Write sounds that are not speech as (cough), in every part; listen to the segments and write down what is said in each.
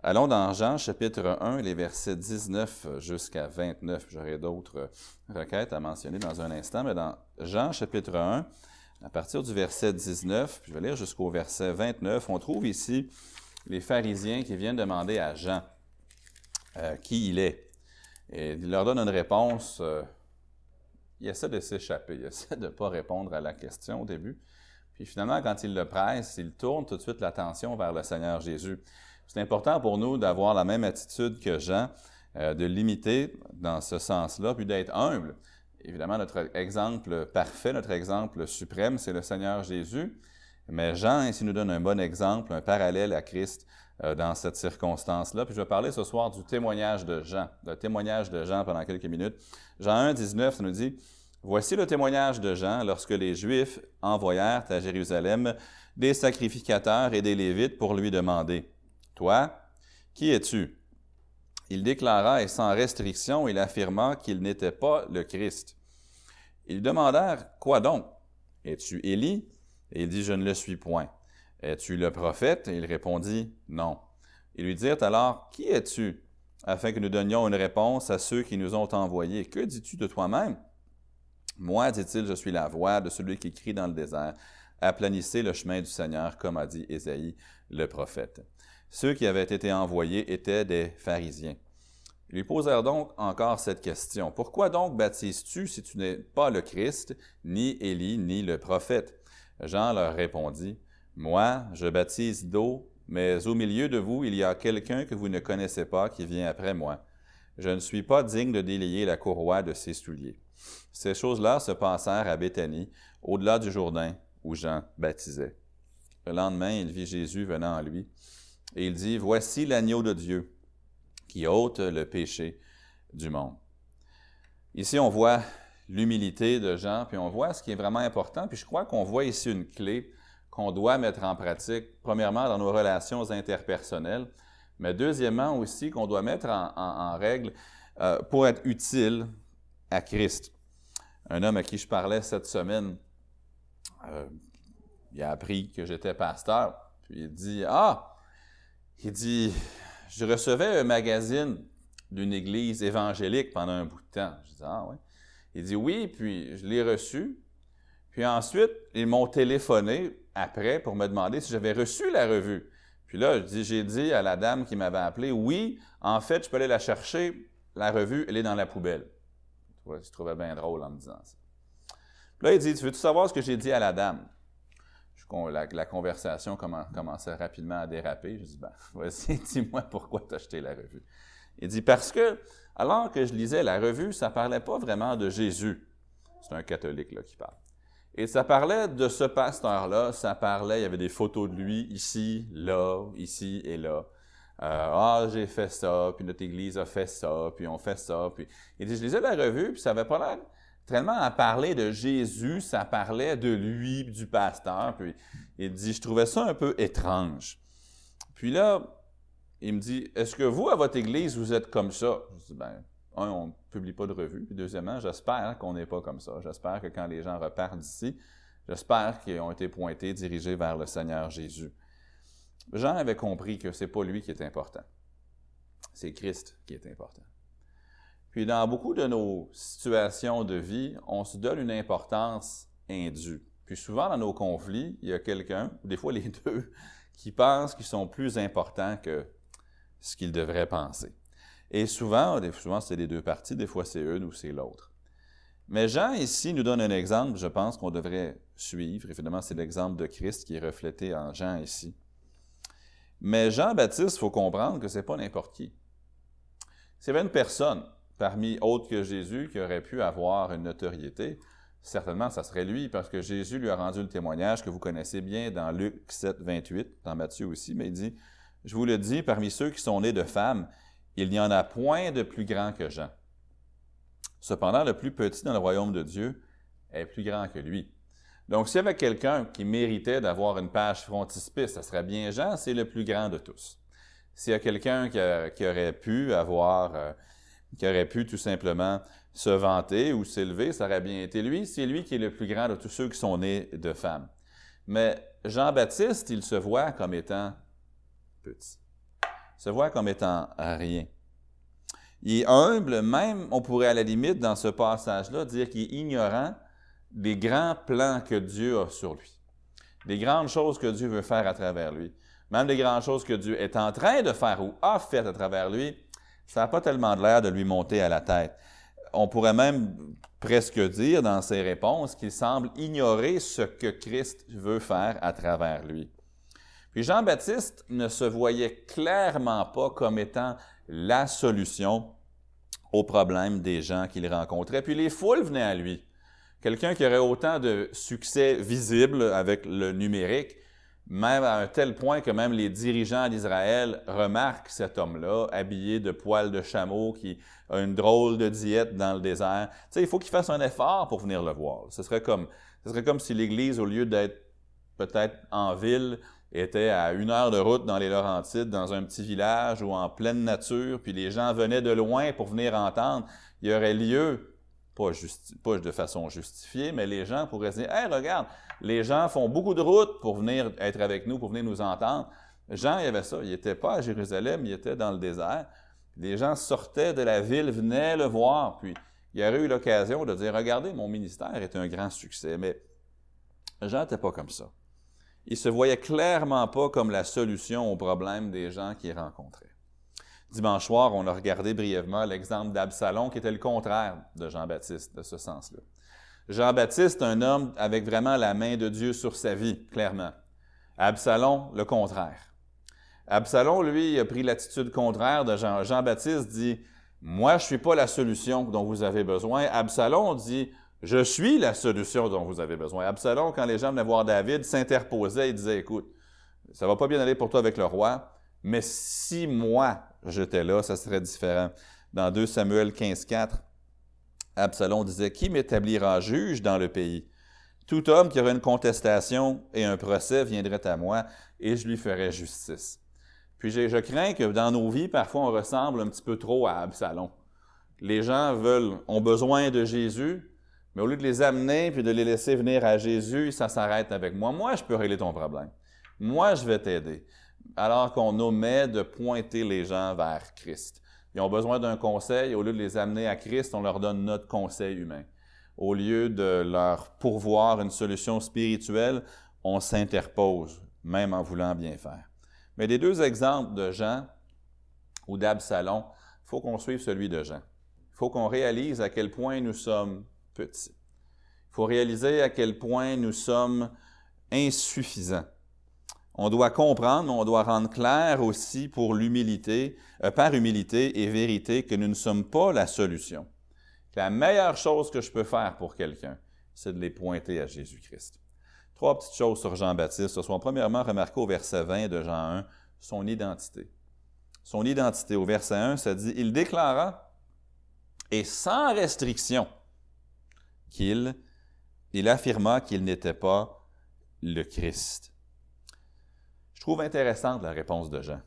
Allons dans Jean chapitre 1, les versets 19 jusqu'à 29. J'aurai d'autres requêtes à mentionner dans un instant, mais dans Jean chapitre 1, à partir du verset 19, je vais lire jusqu'au verset 29, on trouve ici les pharisiens qui viennent demander à Jean euh, qui il est. Et il leur donne une réponse. Euh, il essaie de s'échapper, il essaie de ne pas répondre à la question au début. Puis finalement, quand il le presse, il tourne tout de suite l'attention vers le Seigneur Jésus. C'est important pour nous d'avoir la même attitude que Jean, euh, de limiter dans ce sens-là, puis d'être humble. Évidemment, notre exemple parfait, notre exemple suprême, c'est le Seigneur Jésus. Mais Jean ici nous donne un bon exemple, un parallèle à Christ euh, dans cette circonstance-là. Puis je vais parler ce soir du témoignage de Jean, le témoignage de Jean pendant quelques minutes. Jean 1, 19, ça nous dit, Voici le témoignage de Jean lorsque les Juifs envoyèrent à Jérusalem des sacrificateurs et des Lévites pour lui demander, toi, qui es-tu? Il déclara, et sans restriction, il affirma qu'il n'était pas le Christ. Ils demandèrent, Quoi donc? Es-tu Élie? Il dit, Je ne le suis point. Es-tu le prophète? Et il répondit, Non. Ils lui dirent alors, Qui es-tu? afin que nous donnions une réponse à ceux qui nous ont envoyés. Que dis-tu de toi-même? Moi, dit-il, je suis la voix de celui qui crie dans le désert. Aplanissez le chemin du Seigneur, comme a dit Ésaïe le prophète. Ceux qui avaient été envoyés étaient des pharisiens. Ils lui posèrent donc encore cette question. Pourquoi donc baptises-tu si tu n'es pas le Christ, ni Élie, ni le prophète? Jean leur répondit, Moi, je baptise d'eau, mais au milieu de vous, il y a quelqu'un que vous ne connaissez pas qui vient après moi. Je ne suis pas digne de délier la courroie de ses souliers. Ces choses-là se passèrent à Béthanie, au-delà du Jourdain, où Jean baptisait. Le lendemain, il vit Jésus venant à lui, et il dit, Voici l'agneau de Dieu qui ôte le péché du monde. Ici, on voit l'humilité de Jean, puis on voit ce qui est vraiment important, puis je crois qu'on voit ici une clé qu'on doit mettre en pratique, premièrement dans nos relations interpersonnelles, mais deuxièmement aussi qu'on doit mettre en, règle euh, pour être utile à Christ. Un homme à qui je parlais cette semaine, euh, il a appris que j'étais pasteur, puis il dit Ah, il dit, je recevais un magazine d'une église évangélique pendant un bout de temps. Je dis Ah, ouais. Il dit Oui, puis je l'ai reçu. Puis ensuite, ils m'ont téléphoné après pour me demander si j'avais reçu la revue. Puis là, j'ai dit à la dame qui m'avait appelé Oui, en fait, je peux aller la chercher. La revue, elle est dans la poubelle. Je trouvais bien drôle en me disant ça. Là, il dit, tu veux-tu savoir ce que j'ai dit à la dame? la, conversation commençait rapidement à déraper. Je dis, ben, (laughs) vas-y, dis-moi pourquoi tu as acheté la revue. Il dit, parce que, alors que je lisais la revue, ça parlait pas vraiment de Jésus. C'est un catholique là, qui parle. Et ça parlait de ce pasteur-là, ça parlait, il y avait des photos de lui ici, là, ici et là. Euh, ah, j'ai fait ça, puis notre Église a fait ça, puis on fait ça. Puis... Il dit, je lisais la revue, puis ça avait pas l'air tellement à parler de Jésus, ça parlait de lui, du pasteur. Puis il dit, je trouvais ça un peu étrange. Puis là, il me dit, est-ce que vous, à votre Église, vous êtes comme ça? Je dis, ben, un, on ne publie pas de revue. Puis deuxièmement, j'espère qu'on n'est pas comme ça. J'espère que quand les gens repartent d'ici, j'espère qu'ils ont été pointés, dirigés vers le Seigneur Jésus. Jean avait compris que ce n'est pas lui qui est important. C'est Christ qui est important. Puis dans beaucoup de nos situations de vie, on se donne une importance indue. Puis souvent dans nos conflits, il y a quelqu'un, des fois les (laughs) deux, qui pensent qu'ils sont plus importants que ce qu'ils devraient penser. Et souvent, souvent c'est les deux parties, des fois c'est une ou c'est l'autre. Mais Jean ici nous donne un exemple, je pense qu'on devrait suivre. Évidemment, c'est l'exemple de Christ qui est reflété en Jean ici. Mais Jean-Baptiste, il faut comprendre que ce n'est pas n'importe qui. C'est une personne parmi autres que Jésus qui aurait pu avoir une notoriété. Certainement, ça serait lui, parce que Jésus lui a rendu le témoignage que vous connaissez bien dans Luc 7, 28, dans Matthieu aussi, mais il dit, je vous le dis, parmi ceux qui sont nés de femmes, il n'y en a point de plus grand que Jean. Cependant, le plus petit dans le royaume de Dieu est plus grand que lui. Donc, s'il y avait quelqu'un qui méritait d'avoir une page frontispice, ça serait bien Jean, c'est le plus grand de tous. S'il y a quelqu'un qui, aurait pu avoir, euh, qui aurait pu tout simplement se vanter ou s'élever, ça aurait bien été lui. C'est lui qui est le plus grand de tous ceux qui sont nés de femmes. Mais Jean-Baptiste, il se voit comme étant petit. se voit comme étant rien. Il est humble, même, on pourrait à la limite, dans ce passage-là, dire qu'il est ignorant des grands plans que Dieu a sur lui, des grandes choses que Dieu veut faire à travers lui, même des grandes choses que Dieu est en train de faire ou a fait à travers lui, ça n'a pas tellement de l'air de lui monter à la tête. On pourrait même presque dire dans ses réponses qu'il semble ignorer ce que Christ veut faire à travers lui. Puis Jean-Baptiste ne se voyait clairement pas comme étant la solution aux problèmes des gens qu'il rencontrait. Puis les foules venaient à lui. Quelqu'un qui aurait autant de succès visible avec le numérique, même à un tel point que même les dirigeants d'Israël remarquent cet homme-là, habillé de poils de chameau, qui a une drôle de diète dans le désert. Tu sais, il faut qu'il fasse un effort pour venir le voir. Ce serait comme, ce serait comme si l'Église, au lieu d'être peut-être en ville, était à une heure de route dans les Laurentides, dans un petit village ou en pleine nature, puis les gens venaient de loin pour venir entendre, il y aurait lieu, pas, de façon justifiée, mais les gens pourraient se dire, hey, regarde, les gens font beaucoup de routes pour venir être avec nous, pour venir nous entendre. Jean, il y avait ça, il n'était pas à Jérusalem, il était dans le désert. Les gens sortaient de la ville, venaient le voir, puis il aurait eu l'occasion de dire, regardez, mon ministère est un grand succès, mais Jean n'était pas comme ça il se voyait clairement pas comme la solution aux problèmes des gens qu'il rencontrait. Dimanche soir, on a regardé brièvement l'exemple d'Absalom qui était le contraire de Jean-Baptiste, de ce sens-là. Jean-Baptiste, un homme avec vraiment la main de Dieu sur sa vie, clairement. Absalom, le contraire. Absalom, lui, a pris l'attitude contraire de Jean. Jean-Baptiste dit, moi, je suis pas la solution dont vous avez besoin. Absalom dit, je suis la solution dont vous avez besoin. Absalom, quand les gens venaient voir David, s'interposait et disait, écoute, ça va pas bien aller pour toi avec le roi, mais si moi j'étais là, ça serait différent. Dans 2 Samuel 15, 4, Absalom disait, Qui m'établira juge dans le pays? Tout homme qui aurait une contestation et un procès viendrait à moi et je lui ferais justice. Puis je, je crains que dans nos vies, parfois, on ressemble un petit peu trop à Absalom. Les gens veulent, ont besoin de Jésus, mais au lieu de les amener puis de les laisser venir à Jésus, ça s'arrête avec moi. Moi, je peux régler ton problème. Moi, je vais t'aider. Alors qu'on omet de pointer les gens vers Christ. Ils ont besoin d'un conseil. Au lieu de les amener à Christ, on leur donne notre conseil humain. Au lieu de leur pourvoir une solution spirituelle, on s'interpose, même en voulant bien faire. Mais des deux exemples de Jean ou d'Absalom, il faut qu'on suive celui de Jean. Il faut qu'on réalise à quel point nous sommes petit. Il faut réaliser à quel point nous sommes insuffisants. On doit comprendre, mais on doit rendre clair aussi pour l'humilité, euh, par humilité et vérité, que nous ne sommes pas la solution. La meilleure chose que je peux faire pour quelqu'un, c'est de les pointer à Jésus-Christ. Trois petites choses sur Jean-Baptiste. Ce sont premièrement remarquées au verset 20 de Jean 1, son identité. Son identité, au verset 1, ça dit, il déclara, et sans restriction, qu'il il affirma qu'il n'était pas le Christ. Je trouve intéressante la réponse de Jean.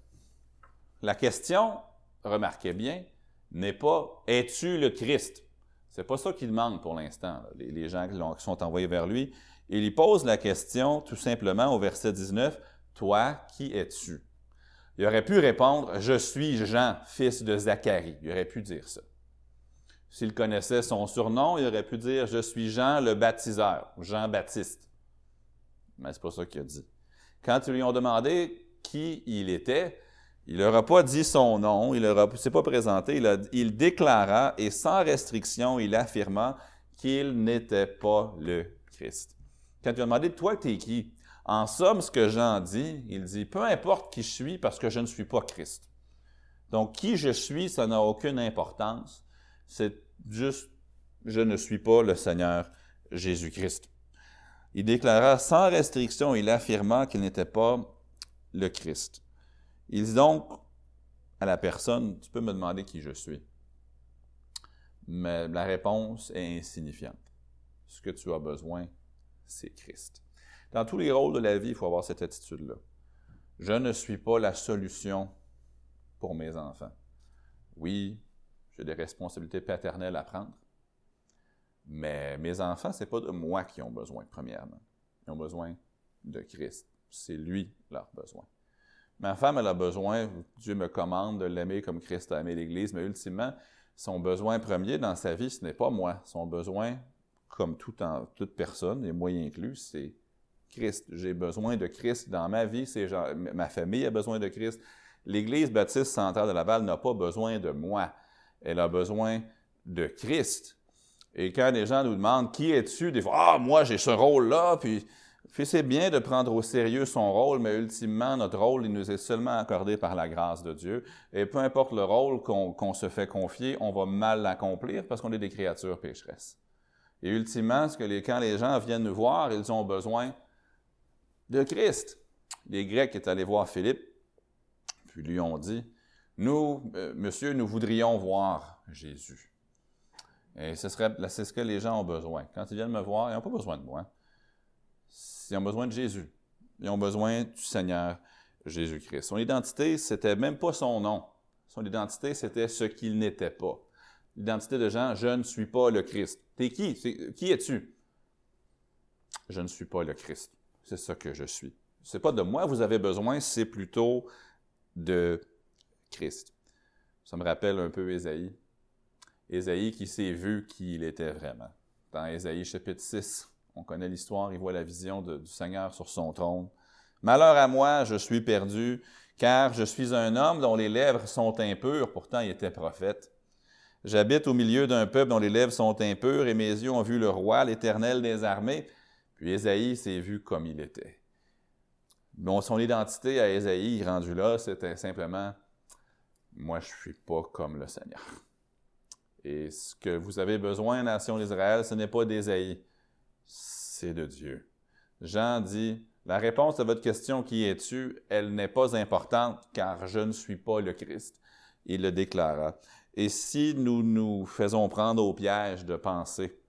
La question, remarquez bien, n'est pas Es-tu le Christ? C'est pas ça qu'il demande pour l'instant, les, gens qui, sont envoyés vers lui. Il lui pose la question tout simplement au verset 19 Toi, qui es-tu Il aurait pu répondre Je suis Jean, fils de Zacharie. Il aurait pu dire ça. S'il connaissait son surnom, il aurait pu dire Je suis Jean le baptiseur, Jean-Baptiste. Mais c'est pas ça qu'il a dit. Quand ils lui ont demandé qui il était, il n'aura pas dit son nom, il ne s'est pas présenté, il, déclara et sans restriction, il affirma qu'il n'était pas le Christ. Quand il a demandé Toi, es qui? En somme, ce que Jean dit, il dit Peu importe qui je suis parce que je ne suis pas Christ. Donc, qui je suis, ça n'a aucune importance c'est juste, je ne suis pas le Seigneur Jésus-Christ. Il déclara sans restriction, il affirma qu'il n'était pas le Christ. Il dit donc à la personne, tu peux me demander qui je suis. Mais la réponse est insignifiante. Ce que tu as besoin, c'est Christ. Dans tous les rôles de la vie, il faut avoir cette attitude-là. Je ne suis pas la solution pour mes enfants. Oui, j'ai des responsabilités paternelles à prendre. Mais mes enfants, ce n'est pas de moi qui ont besoin, premièrement. Ils ont besoin de Christ. C'est lui leur besoin. Ma femme, elle a besoin, Dieu me commande de l'aimer comme Christ a aimé l'Église, mais ultimement, son besoin premier dans sa vie, ce n'est pas moi. Son besoin, comme tout toute personne, et moi inclus, c'est Christ. J'ai besoin de Christ dans ma vie. C'est ma famille a besoin de Christ. L'Église baptiste centrale de Laval n'a pas besoin de moi. Elle a besoin de Christ. Et quand les gens nous demandent qui es-tu, des fois, ah, moi j'ai ce rôle-là, puis, c'est bien de prendre au sérieux son rôle, mais ultimement, notre rôle, il nous est seulement accordé par la grâce de Dieu. Et peu importe le rôle qu'on se fait confier, on va mal l'accomplir parce qu'on est des créatures pécheresses. Et ultimement, ce que les, quand les gens viennent nous voir, ils ont besoin de Christ. Les Grecs étaient allés voir Philippe, puis lui ont dit, nous, euh, monsieur, nous voudrions voir Jésus. Et ce serait, c'est ce que les gens ont besoin. Quand ils viennent me voir, ils n'ont pas besoin de moi. Ils ont besoin de Jésus. Ils ont besoin du Seigneur Jésus-Christ. Son identité, c'était même pas son nom. Son identité, c'était ce qu'il n'était pas. L'identité de Jean, je ne suis pas le Christ. T'es qui? Qui es-tu? Je ne suis pas le Christ. C'est ça que je suis. C'est pas de moi vous avez besoin, c'est plutôt de Christ. Ça me rappelle un peu Ésaïe. Ésaïe qui s'est vu qui il était vraiment. Dans Ésaïe chapitre 6, on connaît l'histoire, il voit la vision du Seigneur sur son trône. Malheur à moi, je suis perdu, car je suis un homme dont les lèvres sont impures, pourtant il était prophète. J'habite au milieu d'un peuple dont les lèvres sont impures, et mes yeux ont vu le roi, l'Éternel des armées. Puis Ésaïe s'est vu comme il était. Bon, son identité à Ésaïe, rendu là, c'était simplement Moi, je ne suis pas comme le Seigneur. Et ce que vous avez besoin, nation d'Israël, ce n'est pas d'Ésaïe, c'est de Dieu. Jean dit, la réponse à votre question, qui es-tu, elle n'est pas importante, car je ne suis pas le Christ. Il le déclara. Et si nous nous faisons prendre au piège de penser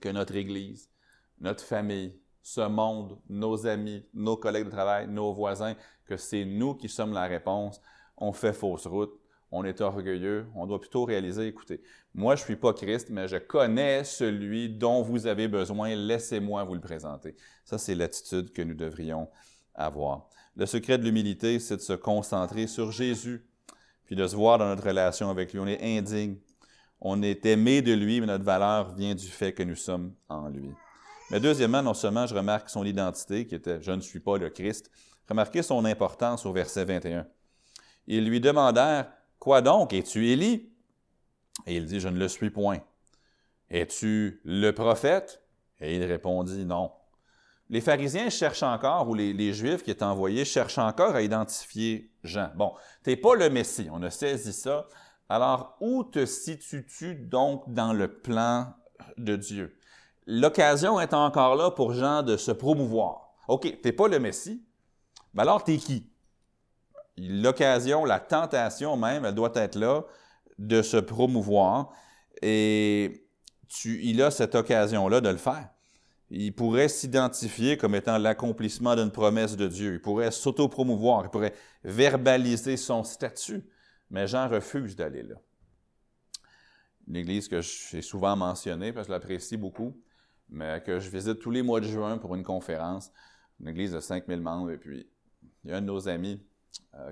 que notre Église, notre famille, ce monde, nos amis, nos collègues de travail, nos voisins, que c'est nous qui sommes la réponse, on fait fausse route on est orgueilleux, on doit plutôt réaliser, écoutez, moi je ne suis pas Christ, mais je connais celui dont vous avez besoin, laissez-moi vous le présenter. Ça, c'est l'attitude que nous devrions avoir. Le secret de l'humilité, c'est de se concentrer sur Jésus, puis de se voir dans notre relation avec lui. On est indigne, on est aimé de lui, mais notre valeur vient du fait que nous sommes en lui. Mais deuxièmement, non seulement je remarque son identité, qui était « Je ne suis pas le Christ », remarquez son importance au verset 21. Ils lui demandèrent Quoi donc? Es-tu Élie? Et il dit, je ne le suis point. Es-tu le prophète? Et il répondit, non. Les pharisiens cherchent encore, ou les, Juifs qui étaient envoyés cherchent encore à identifier Jean. Bon, tu n'es pas le Messie, on a saisi ça. Alors, où te situes-tu donc dans le plan de Dieu? L'occasion est encore là pour Jean de se promouvoir. OK, tu n'es pas le Messie, mais alors tu qui? L'occasion, la tentation même, elle doit être là de se promouvoir. Et il a cette occasion-là de le faire. Il pourrait s'identifier comme étant l'accomplissement d'une promesse de Dieu. Il pourrait s'auto-promouvoir. Il pourrait verbaliser son statut. Mais Jean refuse d'aller là. Une église que j'ai souvent mentionnée, parce que je l'apprécie beaucoup, mais que je visite tous les mois de juin pour une conférence. Une église de 5000 membres. Et puis, il y a un de nos amis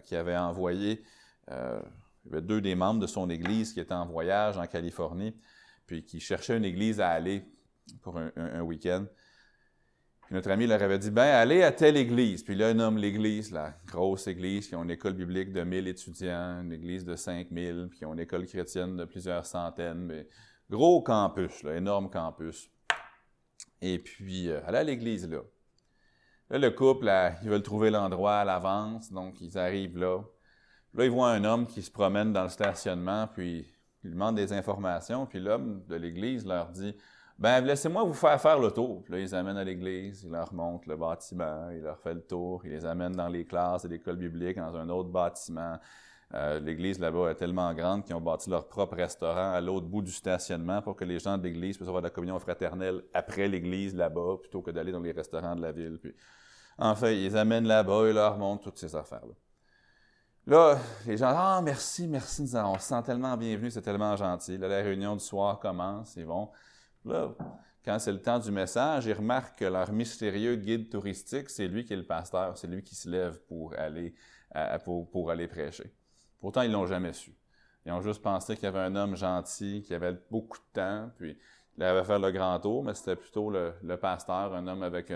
qui avait envoyé, euh, il y avait deux des membres de son église qui étaient en voyage en Californie, puis qui cherchaient une église à aller pour un, week-end. Puis notre ami leur avait dit, ben allez à telle église. Puis là, il nomme l'église, la grosse église, qui a une école biblique de 1000 étudiants, une église de 5000, puis qui a une école chrétienne de plusieurs centaines. Mais gros campus, énorme campus. Et puis, euh, allez à l'église là. Là, le couple, ils veulent trouver l'endroit à l'avance, donc ils arrivent là. Là, ils voient un homme qui se promène dans le stationnement, puis il demande des informations, puis l'homme de l'église leur dit Ben, laissez-moi vous faire faire le tour. Là, ils amènent à l'église, ils leur montrent le bâtiment, ils leur fait le tour, ils les amènent dans les classes de l'école biblique, dans un autre bâtiment. Euh, l'église là-bas est tellement grande qu'ils ont bâti leur propre restaurant à l'autre bout du stationnement pour que les gens de l'église puissent avoir de la communion fraternelle après l'église là-bas, plutôt que d'aller dans les restaurants de la ville. Puis, Enfin, ils amènent là-bas et leur montrent toutes ces affaires-là. Là, les gens, ah, merci, merci, on se sent tellement bienvenus, c'est tellement gentil. Là, la réunion du soir commence, ils vont. Là, quand c'est le temps du message, ils remarquent que leur mystérieux guide touristique, c'est lui qui est le pasteur, c'est lui qui se lève pour aller pour, aller prêcher. Pourtant, ils l'ont jamais su. Ils ont juste pensé qu'il y avait un homme gentil, qui avait beaucoup de temps, puis il avait fait le grand tour, mais c'était plutôt le, pasteur, un homme avec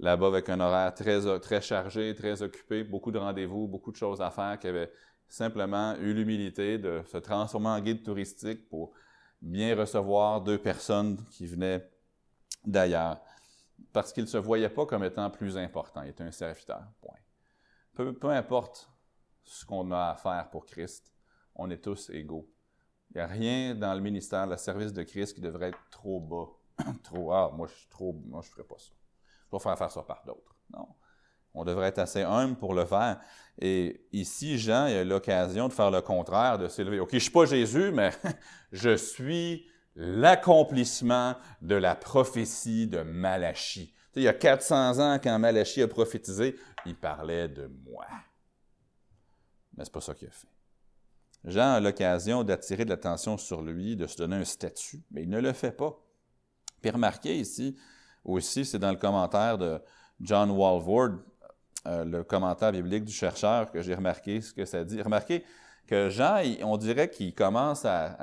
là-bas avec un horaire très, très chargé, très occupé, beaucoup de rendez-vous, beaucoup de choses à faire, qui avait simplement eu l'humilité de se transformer en guide touristique pour bien recevoir deux personnes qui venaient d'ailleurs, parce qu'il ne se voyait pas comme étant plus important, il était un serviteur, point. Peu importe ce qu'on a à faire pour Christ, on est tous égaux. Il n'y a rien dans le ministère, le service de Christ qui devrait être trop bas, (clears throat) trop, ah, moi je suis trop, moi je ferais pas ça. Je vais faire faire ça par d'autres. Non. On devrait être assez humble pour le faire. Et ici, Jean a l'occasion de faire le contraire, de s'élever. OK, je suis pas Jésus, mais (laughs) je suis l'accomplissement de la prophétie de Malachie. il y a 400 ans, quand Malachie a prophétisé, il parlait de moi. Mais ce n'est pas ça qu'il a fait. Jean a l'occasion d'attirer de l'attention sur lui, de se donner un statut, mais il ne le fait pas. Puis remarquez ici aussi, c'est dans le commentaire de John Walvoord, euh, le commentaire biblique du chercheur que j'ai remarqué ce que ça dit. Remarquez que Jean, on dirait qu'il commence (laughs) à,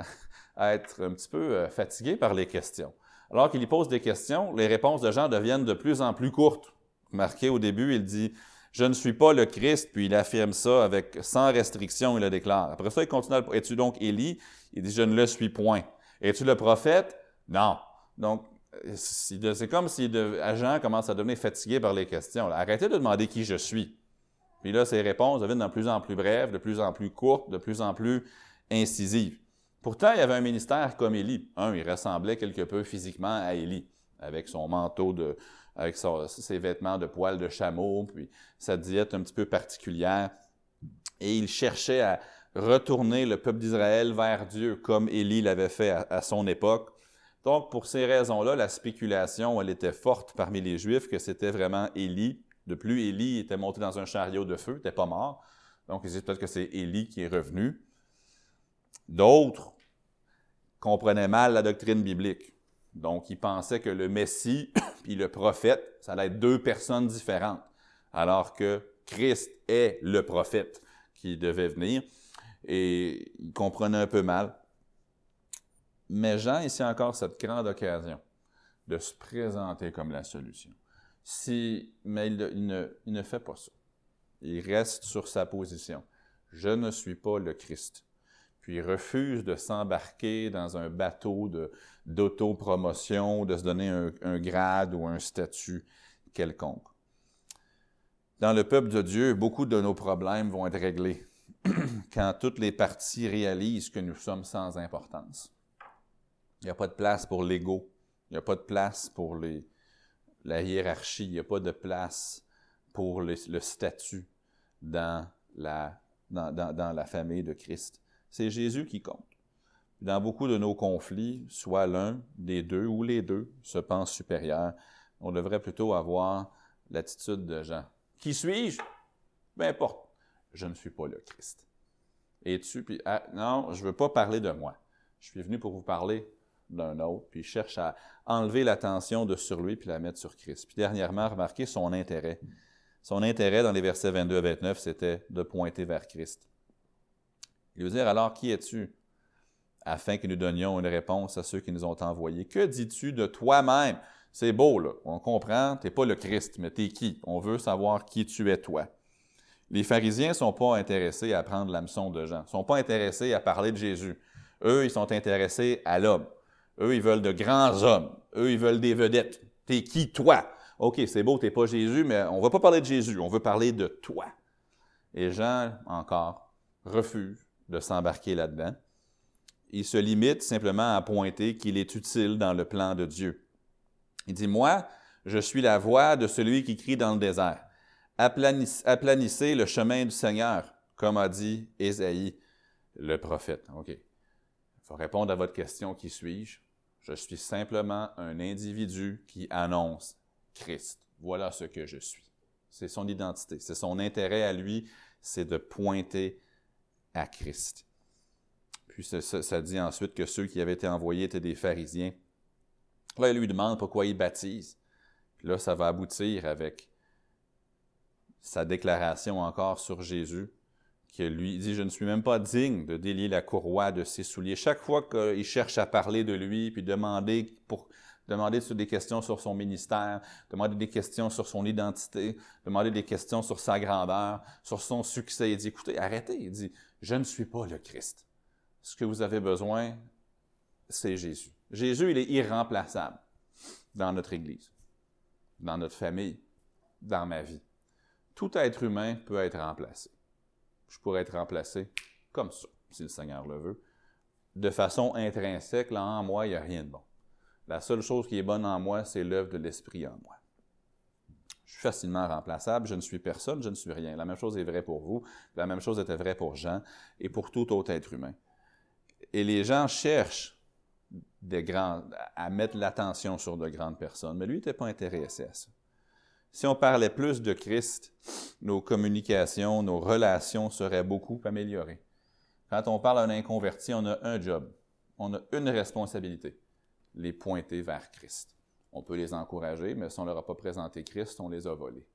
être un petit peu euh, fatigué par les questions. Alors qu'il y pose des questions, les réponses de Jean deviennent de plus en plus courtes. Remarquez au début, il dit Je ne suis pas le Christ, puis il affirme ça avec sans restriction, il le déclare. Après ça, il continue Es-tu donc Élie? Il dit Je ne le suis point. Es-tu le prophète? Non. Donc, c'est comme si Jean commence à devenir fatigué par les questions. Arrêtez de demander qui je suis. Puis là, ses réponses deviennent de plus en plus brèves, de plus en plus courtes, de plus en plus incisives. Pourtant, il y avait un ministère comme Élie. Un, il ressemblait quelque peu physiquement à Élie, avec son manteau de, avec ses vêtements de poils de chameau, puis sa diète un petit peu particulière. Et il cherchait à retourner le peuple d'Israël vers Dieu, comme Élie l'avait fait à son époque. Donc, pour ces raisons-là, la spéculation, elle était forte parmi les Juifs que c'était vraiment Élie. De plus, Élie était monté dans un chariot de feu, n'était pas mort. Donc, ils disent peut-être que c'est Élie qui est revenu. D'autres comprenaient mal la doctrine biblique. Donc, ils pensaient que le Messie (coughs) puis le prophète, ça allait être deux personnes différentes, alors que Christ est le prophète qui devait venir. Et ils comprenaient un peu mal. Mais Jean, ici encore, cette grande occasion de se présenter comme la solution. Si, mais il, ne, fait pas ça. Il reste sur sa position. Je ne suis pas le Christ. Puis refuse de s'embarquer dans un bateau d'autopromotion, de, se donner un grade ou un statut quelconque. Dans le peuple de Dieu, beaucoup de nos problèmes vont être réglés (clears throat) quand toutes les parties réalisent que nous sommes sans importance. Il n'y a pas de place pour l'ego. Il n'y a pas de place pour la hiérarchie. Il n'y a pas de place pour le, statut dans, la famille de Christ. C'est Jésus qui compte. Dans beaucoup de nos conflits, soit l'un des deux ou les deux se pense supérieur. On devrait plutôt avoir l'attitude de Jean. Qui suis-je? Peu importe. Je ne suis pas le Christ. Es-tu? Puis, ah, non, je ne veux pas parler de moi. Je suis venu pour vous parler d'un autre, puis il cherche à enlever l'attention de sur lui puis la mettre sur Christ. Puis dernièrement, remarquez son intérêt. Son intérêt dans les versets 22 à 29, c'était de pointer vers Christ. Il veut dire alors, qui es-tu? Afin que nous donnions une réponse à ceux qui nous ont envoyés? Que dis-tu de toi-même? C'est beau, là. On comprend, tu n'es pas le Christ, mais tu es qui? On veut savoir qui tu es, toi. Les pharisiens ne sont pas intéressés à prendre l'hameçon de Jean, ne sont pas intéressés à parler de Jésus. Eux, ils sont intéressés à l'homme. Eux, ils veulent de grands hommes. Eux, ils veulent des vedettes. T'es qui, toi? OK, c'est beau, t'es pas Jésus, mais on ne va pas parler de Jésus, on veut parler de toi. Et Jean, encore, refuse de s'embarquer là-dedans. Il se limite simplement à pointer qu'il est utile dans le plan de Dieu. Il dit, moi, je suis la voix de celui qui crie dans le désert. Aplanissez le chemin du Seigneur, comme a dit Ésaïe, le prophète. OK. Il faut répondre à votre question, qui suis-je? Je suis simplement un individu qui annonce Christ. Voilà ce que je suis. C'est son identité. C'est son intérêt à lui, c'est de pointer à Christ. Puis ça, dit ensuite que ceux qui avaient été envoyés étaient des pharisiens. Là, il lui demande pourquoi il baptise. Puis là, ça va aboutir avec sa déclaration encore sur Jésus, que lui dit, je ne suis même pas digne de délier la courroie de ses souliers. Chaque fois qu'il cherche à parler de lui, puis demander pour demander des questions sur son ministère, demander des questions sur son identité, demander des questions sur sa grandeur, sur son succès. Il dit, écoutez, arrêtez. Il dit, je ne suis pas le Christ. Ce que vous avez besoin, c'est Jésus. Jésus, il est irremplaçable dans notre Église, dans notre famille, dans ma vie. Tout être humain peut être remplacé. Je pourrais être remplacé comme ça, si le Seigneur le veut. De façon intrinsèque, là, en moi, il n'y a rien de bon. La seule chose qui est bonne en moi, c'est l'œuvre de l'Esprit en moi. Je suis facilement remplaçable, je ne suis personne, je ne suis rien. La même chose est vraie pour vous, la même chose était vraie pour Jean et pour tout autre être humain. Et les gens cherchent à mettre l'attention sur de grandes personnes, mais lui n'était pas intéressé à ça. Si on parlait plus de Christ, nos communications, nos relations seraient beaucoup améliorées. Quand on parle à un inconverti, on a un job, on a une responsabilité, les pointer vers Christ. On peut les encourager, mais si on ne leur a pas présenté Christ, on les a volés.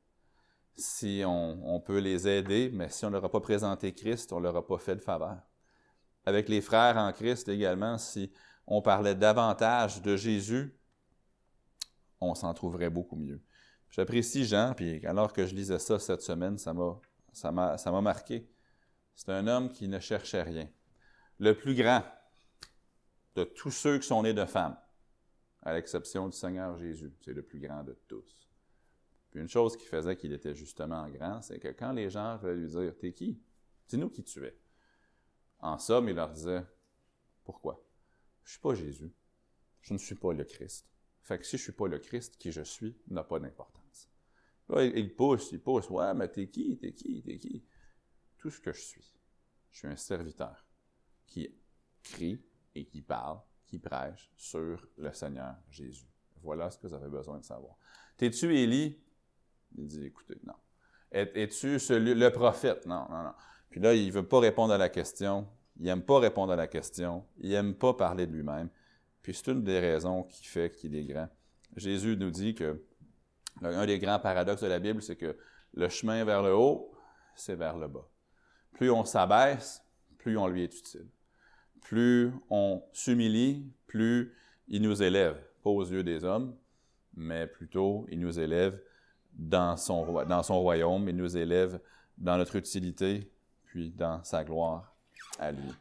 Si on, peut les aider, mais si on ne leur a pas présenté Christ, on ne leur a pas fait de faveur. Avec les frères en Christ également, si on parlait davantage de Jésus, on s'en trouverait beaucoup mieux. J'apprécie Jean, puis alors que je lisais ça cette semaine, ça m'a, marqué. C'est un homme qui ne cherchait rien. Le plus grand de tous ceux qui sont nés de femmes, à l'exception du Seigneur Jésus, c'est le plus grand de tous. Puis une chose qui faisait qu'il était justement grand, c'est que quand les gens veulent lui dire T'es qui? Dis-nous qui tu es. En somme, il leur disait Pourquoi? Je ne suis pas Jésus. Je ne suis pas le Christ. Fait que si je ne suis pas le Christ, qui je suis n'a pas d'importance. Là, il pousse, il pousse. Ouais, mais t'es qui, t'es qui, t'es qui? Tout ce que je suis. Je suis un serviteur qui crie et qui parle, qui prêche sur le Seigneur Jésus. Voilà ce que vous avez besoin de savoir. T'es-tu Élie? Il dit, écoutez, non. Es-tu le prophète? Non, non, non. Puis là, il ne veut pas répondre à la question. Il n'aime pas répondre à la question. Il n'aime pas parler de lui-même. Puis c'est une des raisons qui fait qu'il est grand. Jésus nous dit que un des grands paradoxes de la Bible, c'est que le chemin vers le haut, c'est vers le bas. Plus on s'abaisse, plus on lui est utile. Plus on s'humilie, plus il nous élève, pas aux yeux des hommes, mais plutôt il nous élève dans son, dans son royaume, il nous élève dans notre utilité, puis dans sa gloire à lui.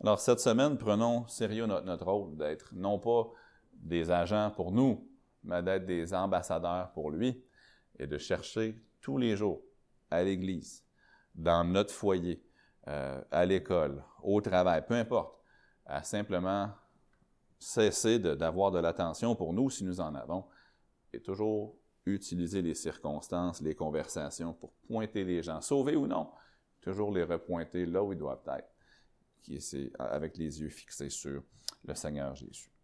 Alors, cette semaine, prenons sérieux notre, rôle d'être non pas des agents pour nous, mais d'être des ambassadeurs pour lui et de chercher tous les jours à l'Église, dans notre foyer, euh, à l'école, au travail, peu importe, à simplement cesser d'avoir de, l'attention pour nous si nous en avons et toujours utiliser les circonstances, les conversations pour pointer les gens, sauvés ou non, toujours les repointer là où ils doivent être avec les yeux fixés sur le Seigneur Jésus.